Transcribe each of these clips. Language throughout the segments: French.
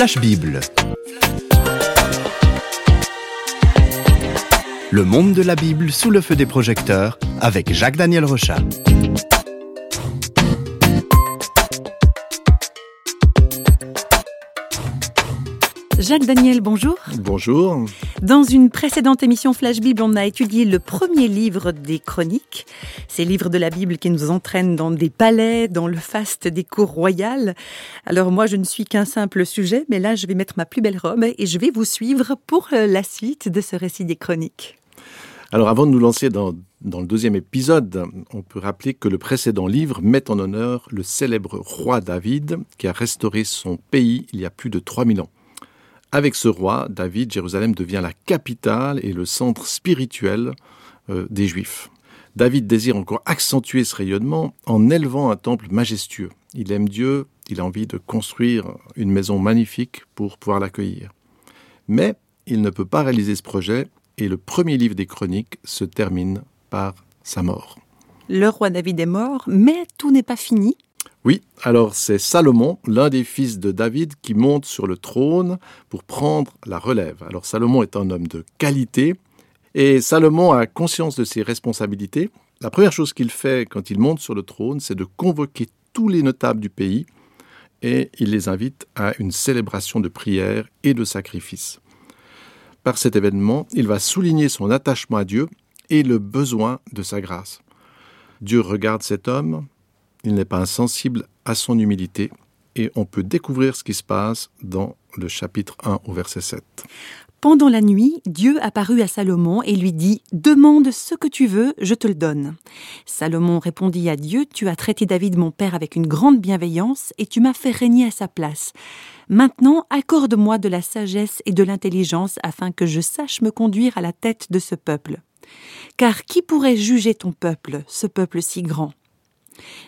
Flash Bible. Le monde de la Bible sous le feu des projecteurs avec Jacques-Daniel Rochat. Jacques Daniel, bonjour. Bonjour. Dans une précédente émission Flash Bible, on a étudié le premier livre des chroniques, ces livres de la Bible qui nous entraînent dans des palais, dans le faste des cours royales. Alors moi, je ne suis qu'un simple sujet, mais là, je vais mettre ma plus belle robe et je vais vous suivre pour euh, la suite de ce récit des chroniques. Alors avant de nous lancer dans, dans le deuxième épisode, on peut rappeler que le précédent livre met en honneur le célèbre roi David qui a restauré son pays il y a plus de 3000 ans. Avec ce roi, David, Jérusalem devient la capitale et le centre spirituel euh, des Juifs. David désire encore accentuer ce rayonnement en élevant un temple majestueux. Il aime Dieu, il a envie de construire une maison magnifique pour pouvoir l'accueillir. Mais il ne peut pas réaliser ce projet et le premier livre des chroniques se termine par sa mort. Le roi David est mort, mais tout n'est pas fini. Oui, alors c'est Salomon, l'un des fils de David, qui monte sur le trône pour prendre la relève. Alors Salomon est un homme de qualité et Salomon a conscience de ses responsabilités. La première chose qu'il fait quand il monte sur le trône, c'est de convoquer tous les notables du pays et il les invite à une célébration de prière et de sacrifice. Par cet événement, il va souligner son attachement à Dieu et le besoin de sa grâce. Dieu regarde cet homme, il n'est pas insensible à son humilité et on peut découvrir ce qui se passe dans le chapitre 1 au verset 7. Pendant la nuit, Dieu apparut à Salomon et lui dit Demande ce que tu veux, je te le donne. Salomon répondit à Dieu Tu as traité David mon père avec une grande bienveillance et tu m'as fait régner à sa place. Maintenant, accorde-moi de la sagesse et de l'intelligence afin que je sache me conduire à la tête de ce peuple. Car qui pourrait juger ton peuple, ce peuple si grand?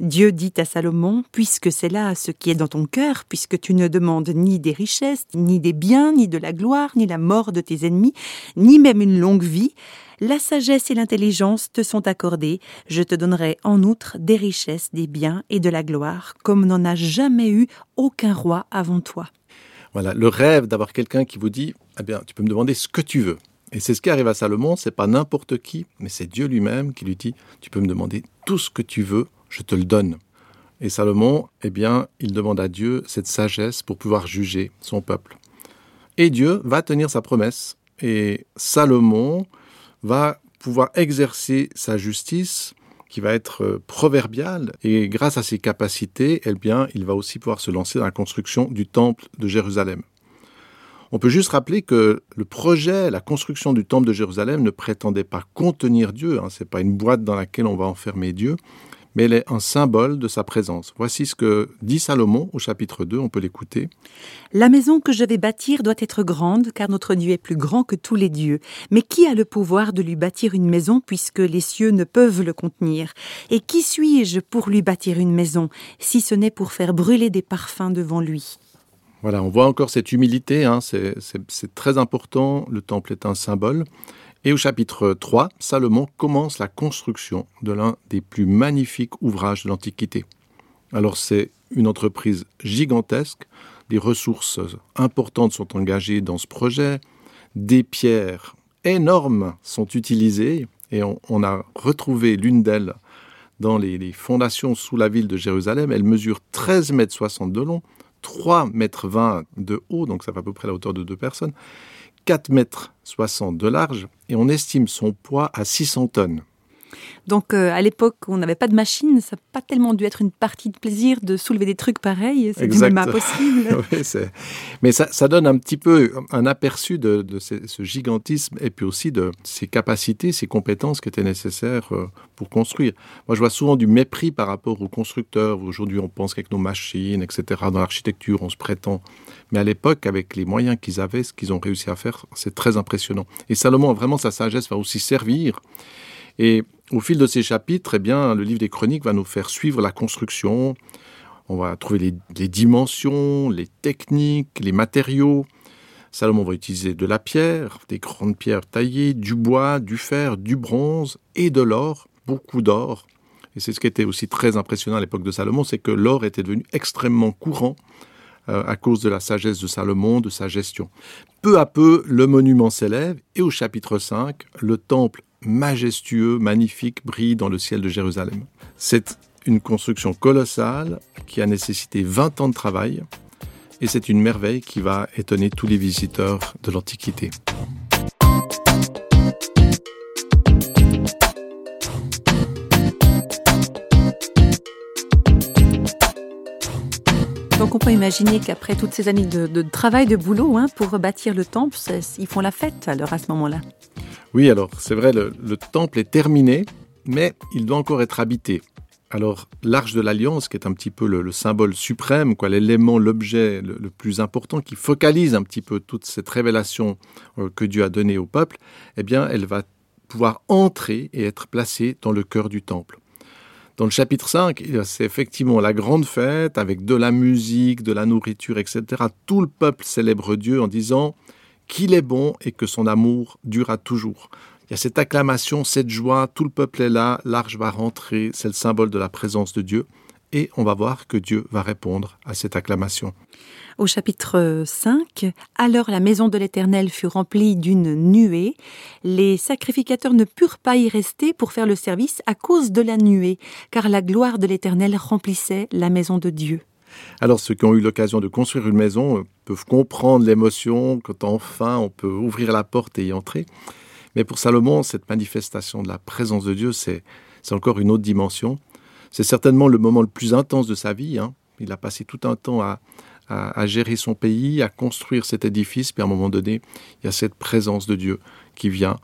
Dieu dit à Salomon, puisque c'est là ce qui est dans ton cœur, puisque tu ne demandes ni des richesses, ni des biens, ni de la gloire, ni la mort de tes ennemis, ni même une longue vie, la sagesse et l'intelligence te sont accordées, je te donnerai en outre des richesses, des biens et de la gloire, comme n'en a jamais eu aucun roi avant toi. Voilà, le rêve d'avoir quelqu'un qui vous dit, eh bien, tu peux me demander ce que tu veux. Et c'est ce qui arrive à Salomon, c'est pas n'importe qui, mais c'est Dieu lui-même qui lui dit, tu peux me demander tout ce que tu veux, je te le donne. Et Salomon, eh bien, il demande à Dieu cette sagesse pour pouvoir juger son peuple. Et Dieu va tenir sa promesse. Et Salomon va pouvoir exercer sa justice qui va être euh, proverbiale. Et grâce à ses capacités, eh bien, il va aussi pouvoir se lancer dans la construction du temple de Jérusalem. On peut juste rappeler que le projet, la construction du temple de Jérusalem ne prétendait pas contenir Dieu. Hein, Ce n'est pas une boîte dans laquelle on va enfermer Dieu, mais elle est un symbole de sa présence. Voici ce que dit Salomon au chapitre 2, on peut l'écouter. La maison que je vais bâtir doit être grande, car notre Dieu est plus grand que tous les dieux. Mais qui a le pouvoir de lui bâtir une maison, puisque les cieux ne peuvent le contenir? Et qui suis-je pour lui bâtir une maison, si ce n'est pour faire brûler des parfums devant lui? Voilà, on voit encore cette humilité, hein, c'est très important, le temple est un symbole. Et au chapitre 3, Salomon commence la construction de l'un des plus magnifiques ouvrages de l'Antiquité. Alors c'est une entreprise gigantesque, des ressources importantes sont engagées dans ce projet, des pierres énormes sont utilisées et on, a retrouvé l'une d'elles dans les, fondations sous la ville de Jérusalem. Elle mesure 13 mètres 60 de long, 3 mètres 20 de haut, donc ça fait à peu près la hauteur de deux personnes. 4 mètres 60 de large et on estime son poids à 600 tonnes. Donc euh, à l'époque, on n'avait pas de machine, ça n'a pas tellement dû être une partie de plaisir de soulever des trucs pareils, c'est même impossible. Mais ça, donne un petit peu un aperçu de, ce, gigantisme et puis aussi de ses capacités, ses compétences qui étaient nécessaires euh, pour construire. Moi, je vois souvent du mépris par rapport aux constructeurs. Aujourd'hui, on pense qu'avec nos machines, etc., dans l'architecture, on se prétend. Mais à l'époque, avec les moyens qu'ils avaient, ce qu'ils ont réussi à faire, c'est très impressionnant. Et Salomon, vraiment, sa sagesse va aussi servir. Et au fil de ces chapitres, eh bien, le livre des chroniques va nous faire suivre la construction. On va trouver les, dimensions, les techniques, les matériaux. Salomon va utiliser de la pierre, des grandes pierres taillées, du bois, du fer, du bronze et de l'or, beaucoup d'or. Et c'est ce qui était aussi très impressionnant à l'époque de Salomon, c'est que l'or était devenu extrêmement courant euh, à cause de la sagesse de Salomon, de sa gestion. Peu à peu, le monument s'élève et au chapitre 5, le temple majestueux, magnifique, brille dans le ciel de Jérusalem. C'est une construction colossale qui a nécessité 20 ans de travail et c'est une merveille qui va étonner tous les visiteurs de l'Antiquité. Donc on peut imaginer qu'après toutes ces années de, travail, de boulot, hein, pour bâtir le temple, ils font la fête alors à ce moment-là. Oui, alors c'est vrai, le, temple est terminé, mais il doit encore être habité. Alors, l'arche de l'alliance, qui est un petit peu le, symbole suprême, quoi, l'élément, l'objet le, plus important, qui focalise un petit peu toute cette révélation euh, que Dieu a donnée au peuple, eh bien, elle va pouvoir entrer et être placée dans le cœur du temple. Dans le chapitre 5, c'est effectivement la grande fête avec de la musique, de la nourriture, etc. Tout le peuple célèbre Dieu en disant qu'il est bon et que son amour durera toujours. Il y a cette acclamation, cette joie, tout le peuple est là, l'arche va rentrer, c'est le symbole de la présence de Dieu. Et on va voir que Dieu va répondre à cette acclamation. Au chapitre 5, alors la maison de l'Éternel fut remplie d'une nuée. Les sacrificateurs ne purent pas y rester pour faire le service à cause de la nuée, car la gloire de l'Éternel remplissait la maison de Dieu. Alors ceux qui ont eu l'occasion de construire une maison euh, peuvent comprendre l'émotion quand enfin on peut ouvrir la porte et y entrer. Mais pour Salomon, cette manifestation de la présence de Dieu, c'est encore une autre dimension. C'est certainement le moment le plus intense de sa vie. Hein. Il a passé tout un temps à, à, gérer son pays, à construire cet édifice, puis à un moment donné, il y a cette présence de Dieu qui vient.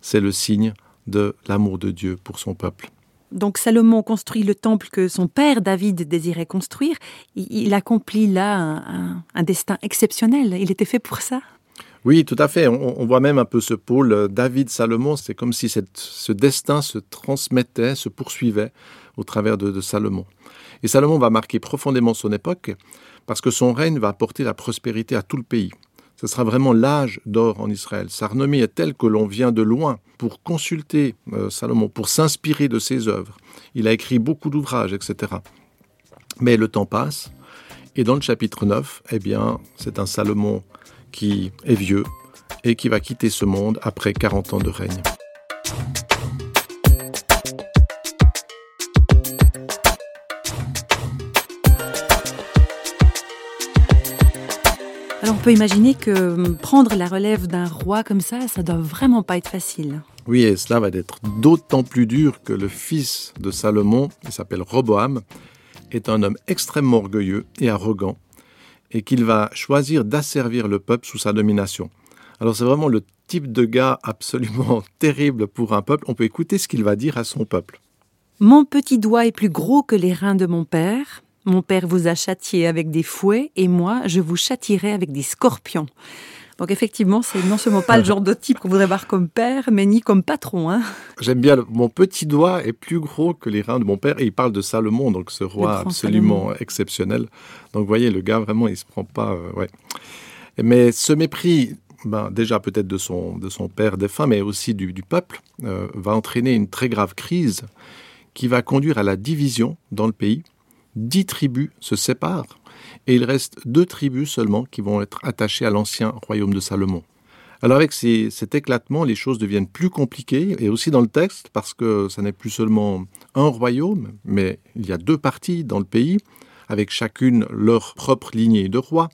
C'est le signe de l'amour de Dieu pour son peuple. Donc Salomon construit le temple que son père David désirait construire. Il, accomplit là un destin exceptionnel. Il était fait pour ça. Oui, tout à fait. On, voit même un peu ce pôle euh, David-Salomon. C'est comme si ce destin se transmettait, se poursuivait au travers de, Salomon. Et Salomon va marquer profondément son époque parce que son règne va apporter la prospérité à tout le pays. Ce sera vraiment l'âge d'or en Israël. Sa renommée est telle que l'on vient de loin pour consulter euh, Salomon, pour s'inspirer de ses œuvres. Il a écrit beaucoup d'ouvrages, etc. Mais le temps passe, et dans le chapitre 9, eh bien, c'est un Salomon qui est vieux et qui va quitter ce monde après 40 ans de règne. Peut imaginer que prendre la relève d'un roi comme ça, ça doit vraiment pas être facile. Oui, et cela va être d'autant plus dur que le fils de Salomon, il s'appelle Roboam, est un homme extrêmement orgueilleux et arrogant et qu'il va choisir d'asservir le peuple sous sa domination. Alors c'est vraiment le type de gars absolument terrible pour un peuple. On peut écouter ce qu'il va dire à son peuple. Mon petit doigt est plus gros que les reins de mon père. Mon père vous a châtié avec des fouets et moi je vous châtierai avec des scorpions. Donc effectivement, c'est non seulement pas le genre de type qu'on voudrait voir comme père, mais ni comme patron. Hein. J'aime bien, mon petit doigt est plus gros que les reins de mon père, et il parle de Salomon, donc ce roi absolument exceptionnel. Donc vous voyez, le gars, vraiment, il se prend pas... Euh, ouais. Mais ce mépris, ben, déjà peut-être de son, de son père défunt, mais aussi du, peuple, euh, va entraîner une très grave crise qui va conduire à la division dans le pays. Dix tribus se séparent et il reste deux tribus seulement qui vont être attachées à l'ancien royaume de Salomon. Alors avec cet éclatement, les choses deviennent plus compliquées, et aussi dans le texte, parce que ça n'est plus seulement un royaume, mais il y a deux parties dans le pays, avec chacune leur propre lignée de rois.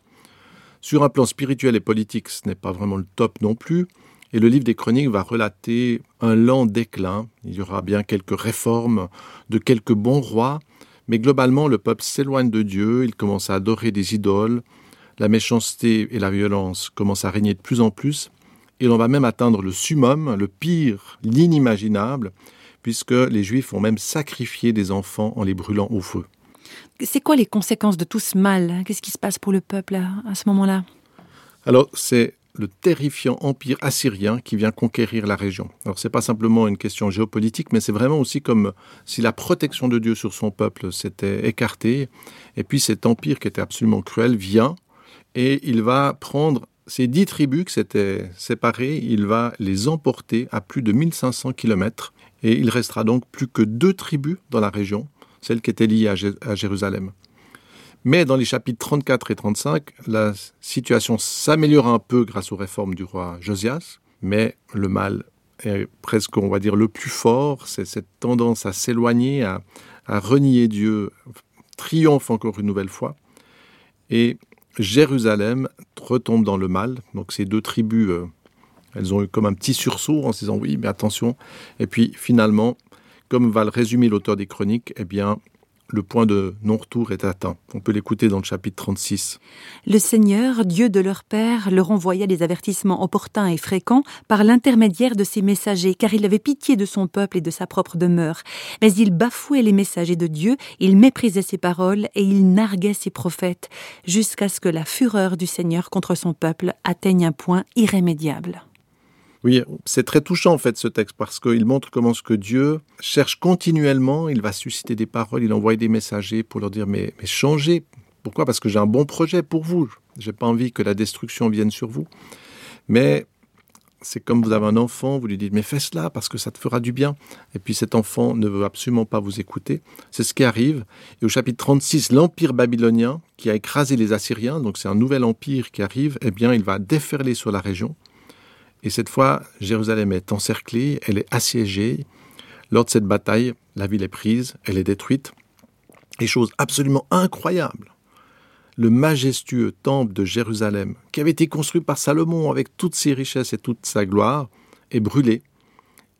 Sur un plan spirituel et politique, ce n'est pas vraiment le top non plus, et le livre des chroniques va relater un lent déclin. Il y aura bien quelques réformes de quelques bons rois, mais globalement, le peuple s'éloigne de Dieu, il commence à adorer des idoles, la méchanceté et la violence commencent à régner de plus en plus, et l'on va même atteindre le summum, le pire, l'inimaginable, puisque les Juifs ont même sacrifié des enfants en les brûlant au feu. C'est quoi les conséquences de tout ce mal? Qu'est-ce qui se passe pour le peuple à ce moment-là? Alors, c'est le terrifiant empire assyrien qui vient conquérir la région. Alors c'est pas simplement une question géopolitique, mais c'est vraiment aussi comme si la protection de Dieu sur son peuple s'était écartée, et puis cet empire qui était absolument cruel vient et il va prendre ces dix tribus qui s'étaient séparées, il va les emporter à plus de 1500 kilomètres, et il restera donc plus que deux tribus dans la région, celle qui était liée à Jérusalem. Mais dans les chapitres 34 et 35, la situation s'améliore un peu grâce aux réformes du roi Josias, mais le mal est presque, on va dire, le plus fort. C'est cette tendance à s'éloigner, à, renier Dieu, triomphe encore une nouvelle fois. Et Jérusalem retombe dans le mal. Donc ces deux tribus, euh, elles ont eu comme un petit sursaut en se disant oui, mais attention. Et puis finalement, comme va le résumer l'auteur des chroniques, eh bien, le point de non-retour est atteint. On peut l'écouter dans le chapitre 36. Le Seigneur, Dieu de leur Père, leur envoya des avertissements opportuns et fréquents par l'intermédiaire de ses messagers, car il avait pitié de son peuple et de sa propre demeure. Mais il bafouait les messagers de Dieu, il méprisait ses paroles et il narguait ses prophètes, jusqu'à ce que la fureur du Seigneur contre son peuple atteigne un point irrémédiable. Oui, c'est très touchant en fait ce texte parce qu'il montre comment ce que Dieu cherche continuellement, il va susciter des paroles, il envoie des messagers pour leur dire mais, changez. Pourquoi? Parce que j'ai un bon projet pour vous. J'ai pas envie que la destruction vienne sur vous. Mais c'est comme vous avez un enfant, vous lui dites mais fais cela parce que ça te fera du bien. Et puis cet enfant ne veut absolument pas vous écouter. C'est ce qui arrive. Et au chapitre 36, l'empire babylonien qui a écrasé les Assyriens, donc c'est un nouvel empire qui arrive, eh bien il va déferler sur la région. Et cette fois, Jérusalem est encerclée, elle est assiégée. Lors de cette bataille, la ville est prise, elle est détruite. Et chose absolument incroyable, le majestueux temple de Jérusalem, qui avait été construit par Salomon avec toutes ses richesses et toute sa gloire, est brûlé.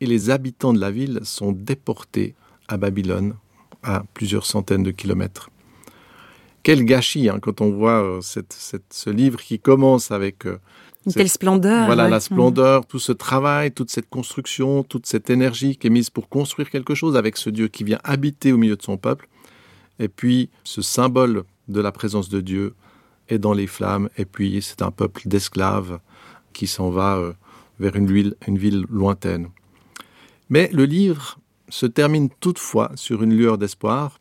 Et les habitants de la ville sont déportés à Babylone, à plusieurs centaines de kilomètres. Quel gâchis hein, quand on voit euh, ce livre qui commence avec euh, une telle splendeur. Voilà, la splendeur, tout ce travail, toute cette construction, toute cette énergie qui est mise pour construire quelque chose avec ce Dieu qui vient habiter au milieu de son peuple. Et puis, ce symbole de la présence de Dieu est dans les flammes. Et puis, c'est un peuple d'esclaves qui s'en va euh, vers une ville, une ville lointaine. Mais le livre se termine toutefois sur une lueur d'espoir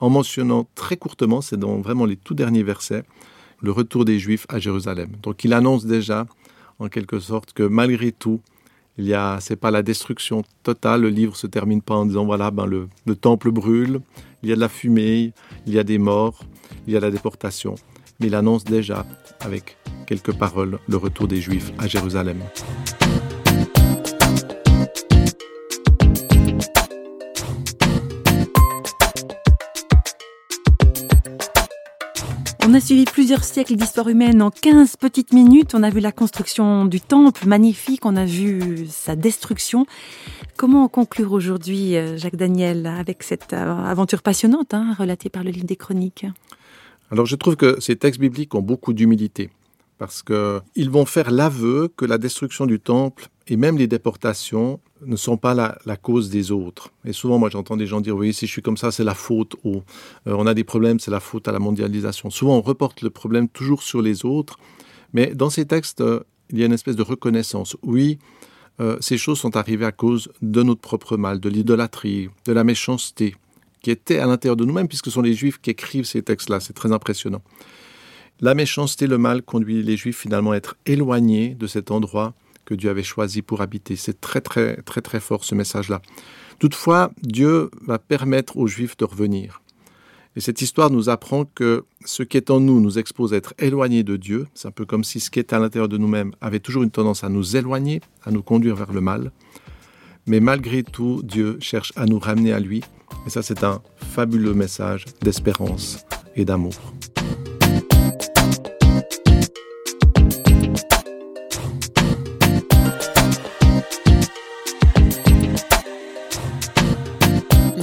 en mentionnant très courtement, c'est dans vraiment les tout derniers versets, le retour des Juifs à Jérusalem. Donc il annonce déjà, en quelque sorte, que malgré tout, il y a, c'est pas la destruction totale. Le livre se termine pas en disant voilà, ben le, le temple brûle, il y a de la fumée, il y a des morts, il y a la déportation. Mais il annonce déjà, avec quelques paroles, le retour des Juifs à Jérusalem. On a suivi plusieurs siècles d'histoire humaine en 15 petites minutes. On a vu la construction du temple magnifique, on a vu sa destruction. Comment conclure aujourd'hui, euh, Jacques Daniel, avec cette euh, aventure passionnante hein, relatée par le livre des Chroniques? Alors je trouve que ces textes bibliques ont beaucoup d'humilité parce qu'ils vont faire l'aveu que la destruction du temple et même les déportations ne sont pas la, cause des autres. Et souvent, moi, j'entends des gens dire, oui, si je suis comme ça, c'est la faute au... Euh, on a des problèmes, c'est la faute à la mondialisation. Souvent, on reporte le problème toujours sur les autres. Mais dans ces textes, euh, il y a une espèce de reconnaissance. Oui, euh, ces choses sont arrivées à cause de notre propre mal, de l'idolâtrie, de la méchanceté, qui était à l'intérieur de nous-mêmes, puisque ce sont les Juifs qui écrivent ces textes-là. C'est très impressionnant. La méchanceté, le mal conduit les Juifs finalement à être éloignés de cet endroit que Dieu avait choisi pour habiter. C'est très très très très fort ce message-là. Toutefois, Dieu va permettre aux Juifs de revenir. Et cette histoire nous apprend que ce qui est en nous nous expose à être éloignés de Dieu. C'est un peu comme si ce qui est à l'intérieur de nous-mêmes avait toujours une tendance à nous éloigner, à nous conduire vers le mal. Mais malgré tout, Dieu cherche à nous ramener à lui. Et ça, c'est un fabuleux message d'espérance et d'amour.